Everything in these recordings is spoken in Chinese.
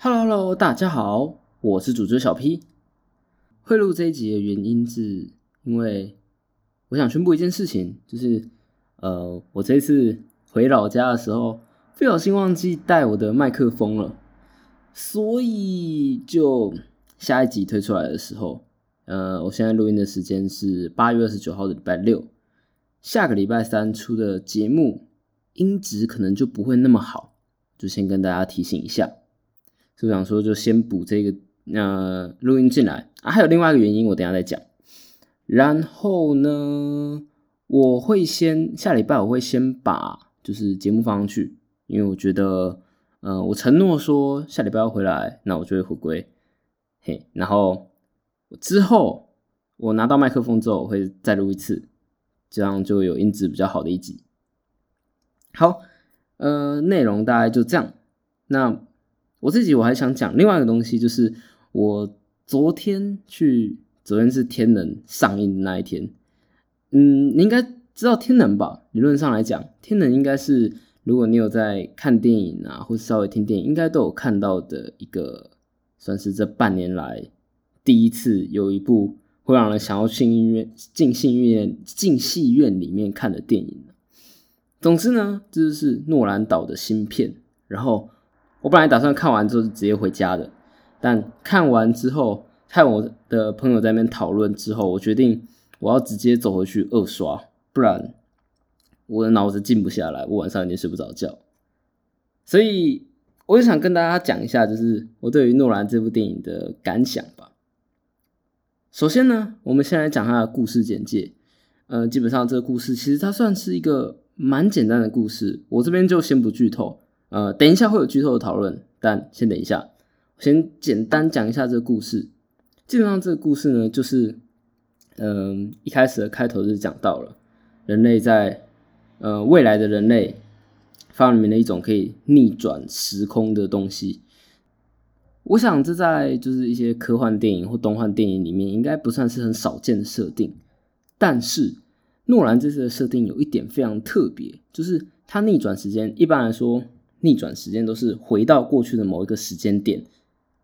Hello Hello，大家好，我是主角小 P。会录这一集的原因是因为我想宣布一件事情，就是呃，我这次回老家的时候，不小心忘记带我的麦克风了，所以就下一集推出来的时候，呃，我现在录音的时间是八月二十九号的礼拜六，下个礼拜三出的节目音质可能就不会那么好，就先跟大家提醒一下。就想说，就先补这个呃录音进来啊，还有另外一个原因，我等下再讲。然后呢，我会先下礼拜我会先把就是节目放上去，因为我觉得，呃，我承诺说下礼拜要回来，那我就会回归。嘿，然后之后我拿到麦克风之后，我会再录一次，这样就有音质比较好的一集。好，呃，内容大概就这样。那。我自己我还想讲另外一个东西，就是我昨天去，昨天是天能上映的那一天。嗯，你应该知道天能吧？理论上来讲，天能应该是如果你有在看电影啊，或是稍微听电影，应该都有看到的一个，算是这半年来第一次有一部会让人想要进音乐、进戏院、进戏院里面看的电影。总之呢，这就是诺兰导的新片，然后。我本来打算看完之后就直接回家的，但看完之后，看我的朋友在那边讨论之后，我决定我要直接走回去二刷，不然我的脑子静不下来，我晚上已经睡不着觉。所以我就想跟大家讲一下，就是我对于诺兰这部电影的感想吧。首先呢，我们先来讲它的故事简介。呃，基本上这个故事其实它算是一个蛮简单的故事，我这边就先不剧透。呃，等一下会有剧透的讨论，但先等一下，先简单讲一下这个故事。基本上这个故事呢，就是，嗯，一开始的开头就讲到了人类在，呃，未来的人类发明了一种可以逆转时空的东西。我想这在就是一些科幻电影或动画电影里面，应该不算是很少见的设定。但是诺兰这次的设定有一点非常特别，就是它逆转时间，一般来说。逆转时间都是回到过去的某一个时间点，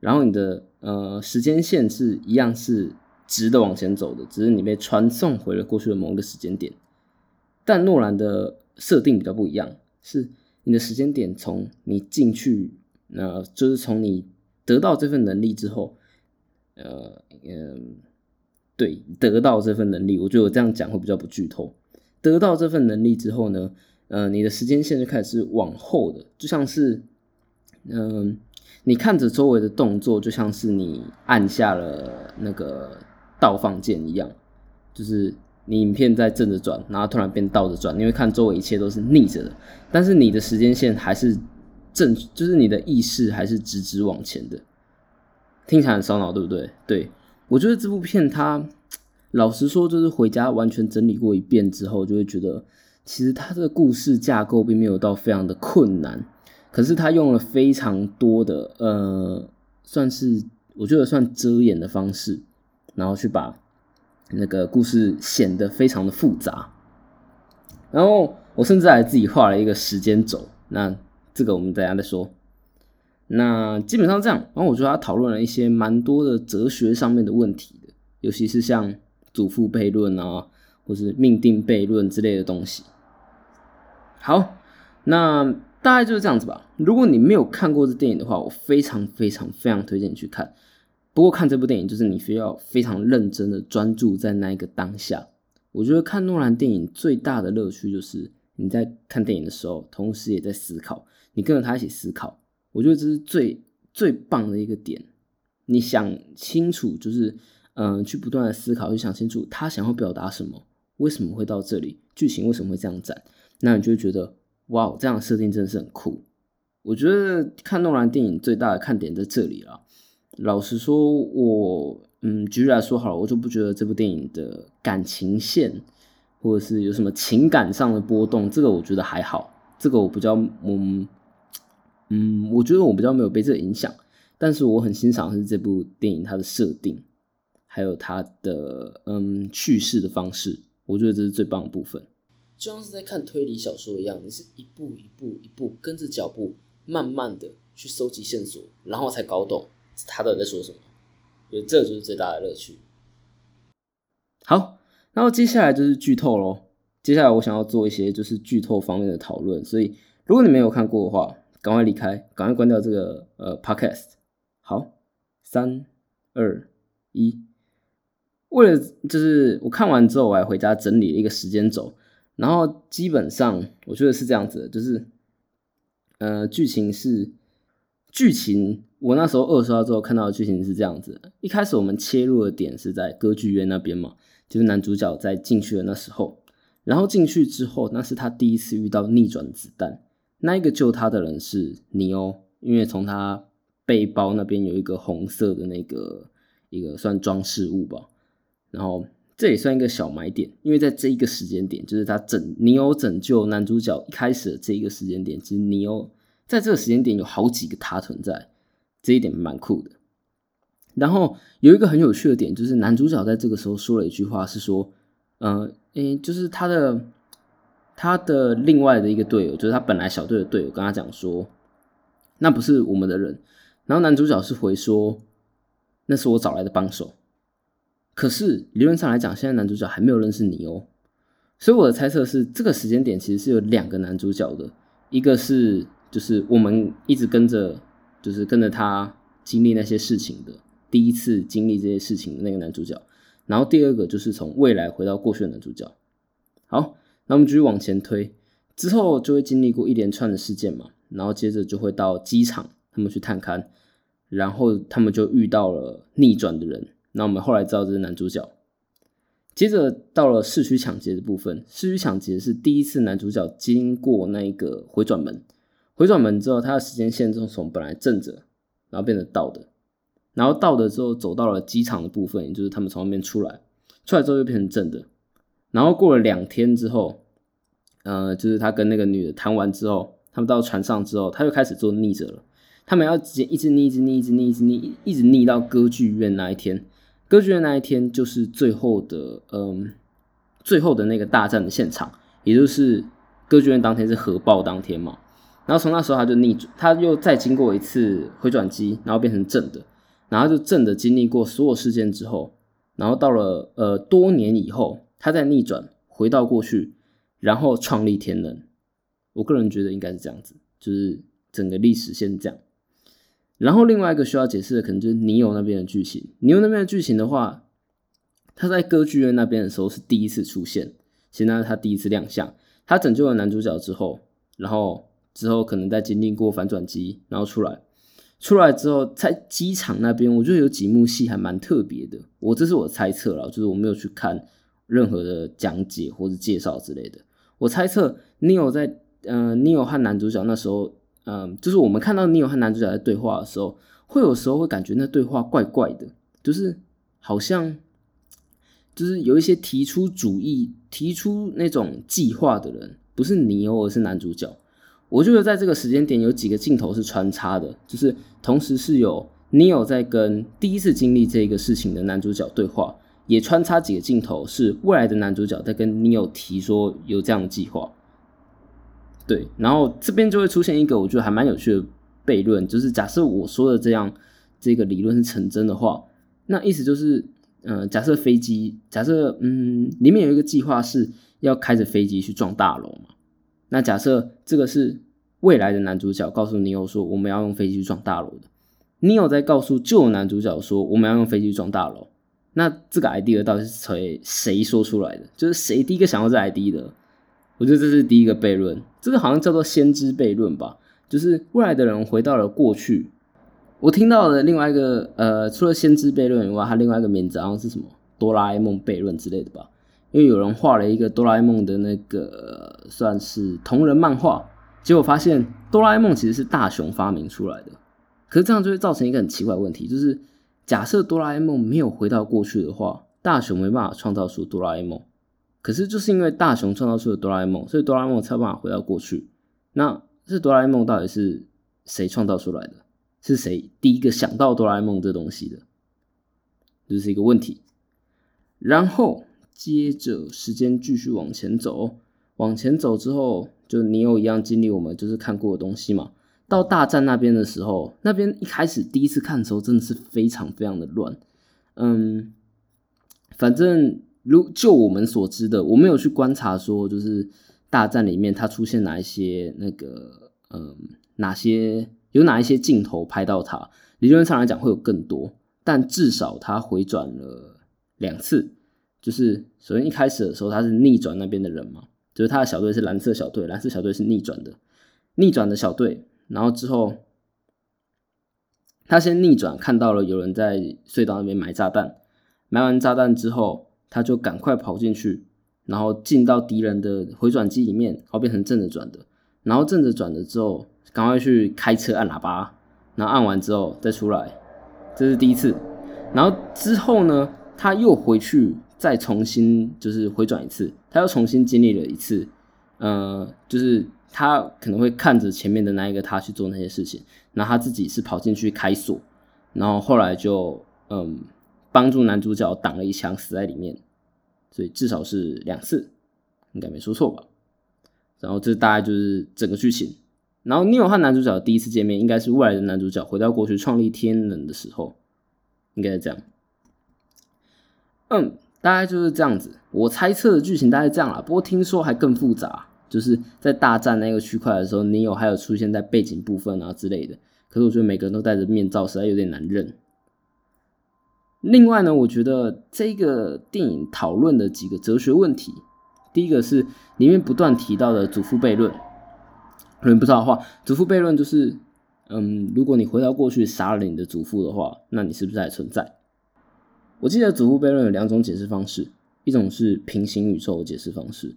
然后你的呃时间线是一样是直的往前走的，只是你被传送回了过去的某一个时间点。但诺兰的设定比较不一样，是你的时间点从你进去，那就是从你得到这份能力之后，呃嗯，对，得到这份能力，我觉得我这样讲会比较不剧透。得到这份能力之后呢？呃，你的时间线就开始是往后的，就像是，嗯，你看着周围的动作，就像是你按下了那个倒放键一样，就是你影片在正着转，然后突然变倒着转，你会看周围一切都是逆着的，但是你的时间线还是正，就是你的意识还是直直往前的，听起来很烧脑，对不对？对我觉得这部片它，老实说，就是回家完全整理过一遍之后，就会觉得。其实它的故事架构并没有到非常的困难，可是他用了非常多的呃，算是我觉得算遮掩的方式，然后去把那个故事显得非常的复杂。然后我甚至还自己画了一个时间轴，那这个我们等下再说。那基本上这样，然后我觉得他讨论了一些蛮多的哲学上面的问题的，尤其是像祖父悖论啊，或是命定悖论之类的东西。好，那大概就是这样子吧。如果你没有看过这电影的话，我非常非常非常推荐你去看。不过看这部电影，就是你需要非常认真的专注在那一个当下。我觉得看诺兰电影最大的乐趣就是你在看电影的时候，同时也在思考，你跟着他一起思考。我觉得这是最最棒的一个点。你想清楚，就是嗯，去不断的思考，去想清楚他想要表达什么，为什么会到这里，剧情为什么会这样展。那你就会觉得，哇，这样设定真的是很酷。我觉得看诺兰电影最大的看点在这里了。老实说，我嗯，举例来说好了，我就不觉得这部电影的感情线，或者是有什么情感上的波动，这个我觉得还好。这个我比较，嗯嗯，我觉得我比较没有被这个影响。但是我很欣赏是这部电影它的设定，还有它的嗯叙事的方式，我觉得这是最棒的部分。就像是在看推理小说一样，你是一步一步一步跟着脚步，慢慢的去收集线索，然后才搞懂他到底在说什么。所以这就是最大的乐趣。好，然后接下来就是剧透喽。接下来我想要做一些就是剧透方面的讨论，所以如果你没有看过的话，赶快离开，赶快关掉这个呃 podcast。好，三二一。为了就是我看完之后，我还回家整理了一个时间轴，然后基本上我觉得是这样子的，就是呃剧情是剧情。我那时候二刷之后看到的剧情是这样子：一开始我们切入的点是在歌剧院那边嘛，就是男主角在进去的那时候，然后进去之后，那是他第一次遇到逆转子弹。那一个救他的人是尼欧，因为从他背包那边有一个红色的那个一个算装饰物吧，然后这也算一个小买点，因为在这一个时间点，就是他拯尼欧拯救男主角一开始的这一个时间点，其实尼欧在这个时间点有好几个他存在。这一点蛮酷的，然后有一个很有趣的点，就是男主角在这个时候说了一句话，是说，嗯，诶，就是他的他的另外的一个队友，就是他本来小队的队友，跟他讲说，那不是我们的人。然后男主角是回说，那是我找来的帮手。可是理论上来讲，现在男主角还没有认识你哦，所以我的猜测是，这个时间点其实是有两个男主角的，一个是就是我们一直跟着。就是跟着他经历那些事情的，第一次经历这些事情的那个男主角，然后第二个就是从未来回到过去的男主角。好，那我们继续往前推，之后就会经历过一连串的事件嘛，然后接着就会到机场，他们去探勘，然后他们就遇到了逆转的人，那我们后来知道这是男主角。接着到了市区抢劫的部分，市区抢劫是第一次男主角经过那个回转门。回转门之后，他的时间线就从本来正着，然后变成倒的，然后倒的之后走到了机场的部分，也就是他们从那边出来，出来之后又变成正的，然后过了两天之后，呃，就是他跟那个女的谈完之后，他们到船上之后，他又开始做逆着了，他们要直接一直逆，一直逆，一直逆，一直逆，一直逆到歌剧院那一天，歌剧院那一天就是最后的，嗯，最后的那个大战的现场，也就是歌剧院当天是核爆当天嘛。然后从那时候他就逆转，他又再经过一次回转机，然后变成正的，然后就正的经历过所有事件之后，然后到了呃多年以后，他再逆转回到过去，然后创立天人。我个人觉得应该是这样子，就是整个历史线这样。然后另外一个需要解释的可能就是尼欧那边的剧情，尼欧那边的剧情的话，他在歌剧院那边的时候是第一次出现，现在他第一次亮相，他拯救了男主角之后，然后。之后可能在经历过反转机，然后出来，出来之后在机场那边，我觉得有几幕戏还蛮特别的。我这是我猜测了，就是我没有去看任何的讲解或者介绍之类的。我猜测 Neo 在嗯，Neil 和男主角那时候，嗯，就是我们看到 Neil 和男主角在对话的时候，会有时候会感觉那对话怪怪的，就是好像就是有一些提出主意、提出那种计划的人，不是尼欧，而是男主角。我觉得在这个时间点有几个镜头是穿插的，就是同时是有 Neil 在跟第一次经历这个事情的男主角对话，也穿插几个镜头是未来的男主角在跟 Neil 提说有这样的计划。对，然后这边就会出现一个我觉得还蛮有趣的悖论，就是假设我说的这样这个理论是成真的话，那意思就是，嗯，假设飞机，假设嗯里面有一个计划是要开着飞机去撞大楼嘛。那假设这个是未来的男主角告诉尼欧说我们要用飞机去撞大楼的，尼欧在告诉旧男主角说我们要用飞机去撞大楼。那这个 idea 到底是谁谁说出来的？就是谁第一个想到这 idea 的？我觉得这是第一个悖论，这个好像叫做先知悖论吧。就是未来的人回到了过去。我听到的另外一个呃，除了先知悖论以外，它另外一个名字好像是什么哆啦 A 梦悖论之类的吧。因为有人画了一个哆啦 A 梦的那个算是同人漫画，结果发现哆啦 A 梦其实是大雄发明出来的。可是这样就会造成一个很奇怪的问题，就是假设哆啦 A 梦没有回到过去的话，大雄没办法创造出哆啦 A 梦。可是就是因为大雄创造出了哆啦 A 梦，所以哆啦 A 梦才有办法回到过去。那这哆啦 A 梦到底是谁创造出来的？是谁第一个想到哆啦 A 梦这东西的？这是一个问题。然后。接着时间继续往前走，往前走之后，就你有一样经历我们就是看过的东西嘛。到大战那边的时候，那边一开始第一次看的时候，真的是非常非常的乱。嗯，反正如就我们所知的，我没有去观察说，就是大战里面它出现哪一些那个，嗯，哪些有哪一些镜头拍到它。理论上来讲会有更多，但至少它回转了两次。就是首先一开始的时候，他是逆转那边的人嘛，就是他的小队是蓝色小队，蓝色小队是逆转的，逆转的小队。然后之后，他先逆转，看到了有人在隧道那边埋炸弹，埋完炸弹之后，他就赶快跑进去，然后进到敌人的回转机里面，然后变成正着转的，然后正着转的之后，赶快去开车按喇叭，然后按完之后再出来，这是第一次。然后之后呢，他又回去再重新就是回转一次，他又重新经历了一次，呃，就是。他可能会看着前面的那一个他去做那些事情，然后他自己是跑进去开锁，然后后来就嗯帮助男主角挡了一枪，死在里面，所以至少是两次，应该没说错吧？然后这大概就是整个剧情。然后尼欧和男主角第一次见面，应该是未来的男主角回到过去创立天人的时候，应该是这样。嗯，大概就是这样子。我猜测的剧情大概这样啦，不过听说还更复杂。就是在大战那个区块的时候，你有还有出现在背景部分啊之类的。可是我觉得每个人都戴着面罩，实在有点难认。另外呢，我觉得这个电影讨论的几个哲学问题，第一个是里面不断提到的祖父悖论。有人不知道的话，祖父悖论就是，嗯，如果你回到过去杀了你的祖父的话，那你是不是还存在？我记得祖父悖论有两种解释方式，一种是平行宇宙的解释方式。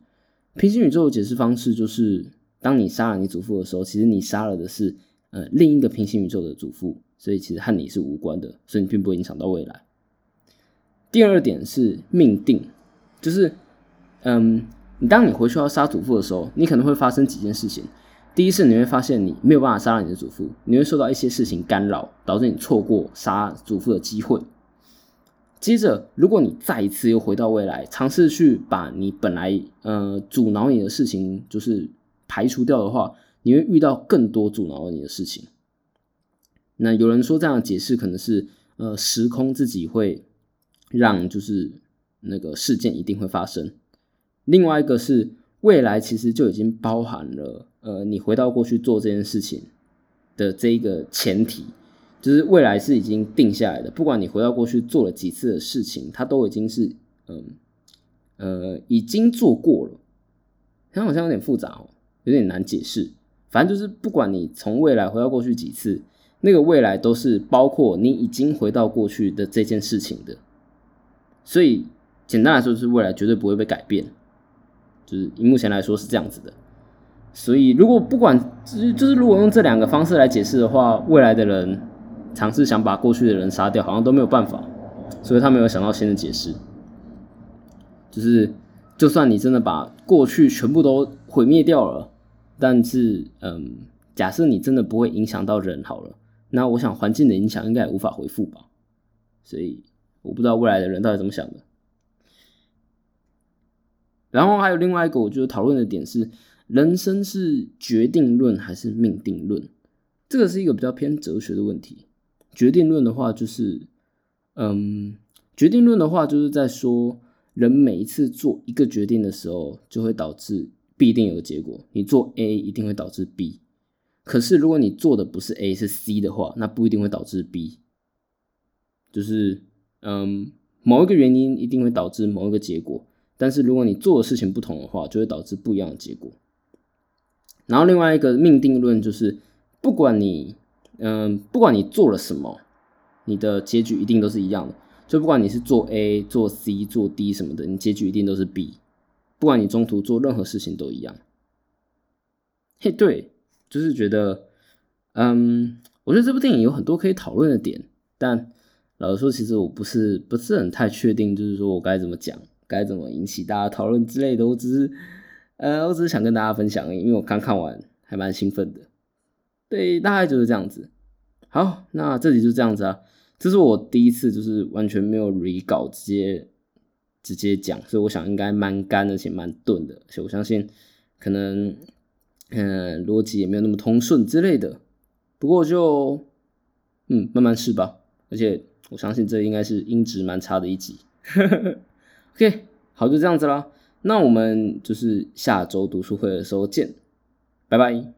平行宇宙的解释方式就是，当你杀了你祖父的时候，其实你杀了的是呃另一个平行宇宙的祖父，所以其实和你是无关的，所以你并不会影响到未来。第二点是命定，就是嗯，你当你回去要杀祖父的时候，你可能会发生几件事情。第一是你会发现你没有办法杀了你的祖父，你会受到一些事情干扰，导致你错过杀祖父的机会。接着，如果你再一次又回到未来，尝试去把你本来呃阻挠你的事情就是排除掉的话，你会遇到更多阻挠你的事情。那有人说这样的解释可能是呃时空自己会让就是那个事件一定会发生。另外一个是未来其实就已经包含了呃你回到过去做这件事情的这一个前提。就是未来是已经定下来的，不管你回到过去做了几次的事情，它都已经是嗯呃已经做过了。它好像有点复杂哦，有点难解释。反正就是不管你从未来回到过去几次，那个未来都是包括你已经回到过去的这件事情的。所以简单来说，是未来绝对不会被改变。就是以目前来说是这样子的。所以如果不管就是就是如果用这两个方式来解释的话，未来的人。尝试想把过去的人杀掉，好像都没有办法，所以他没有想到新的解释。就是，就算你真的把过去全部都毁灭掉了，但是，嗯，假设你真的不会影响到人好了，那我想环境的影响应该也无法回复吧。所以，我不知道未来的人到底怎么想的。然后还有另外一个，我觉得讨论的点是：人生是决定论还是命定论？这个是一个比较偏哲学的问题。决定论的话，就是，嗯，决定论的话，就是在说，人每一次做一个决定的时候，就会导致必定有个结果。你做 A 一定会导致 B，可是如果你做的不是 A 是 C 的话，那不一定会导致 B。就是，嗯，某一个原因一定会导致某一个结果，但是如果你做的事情不同的话，就会导致不一样的结果。然后另外一个命定论就是，不管你。嗯，不管你做了什么，你的结局一定都是一样的。就不管你是做 A、做 C、做 D 什么的，你结局一定都是 B。不管你中途做任何事情都一样。嘿，对，就是觉得，嗯，我觉得这部电影有很多可以讨论的点，但老实说，其实我不是不是很太确定，就是说我该怎么讲，该怎么引起大家讨论之类的。我只是，呃，我只是想跟大家分享，因为我刚看完，还蛮兴奋的。对，大概就是这样子。好，那这里就这样子啊。这是我第一次，就是完全没有 re 稿，直接直接讲，所以我想应该蛮干，而且蛮钝的。所以我相信，可能嗯逻辑也没有那么通顺之类的。不过就嗯慢慢试吧，而且我相信这应该是音质蛮差的一集。OK，好，就这样子啦。那我们就是下周读书会的时候见，拜拜。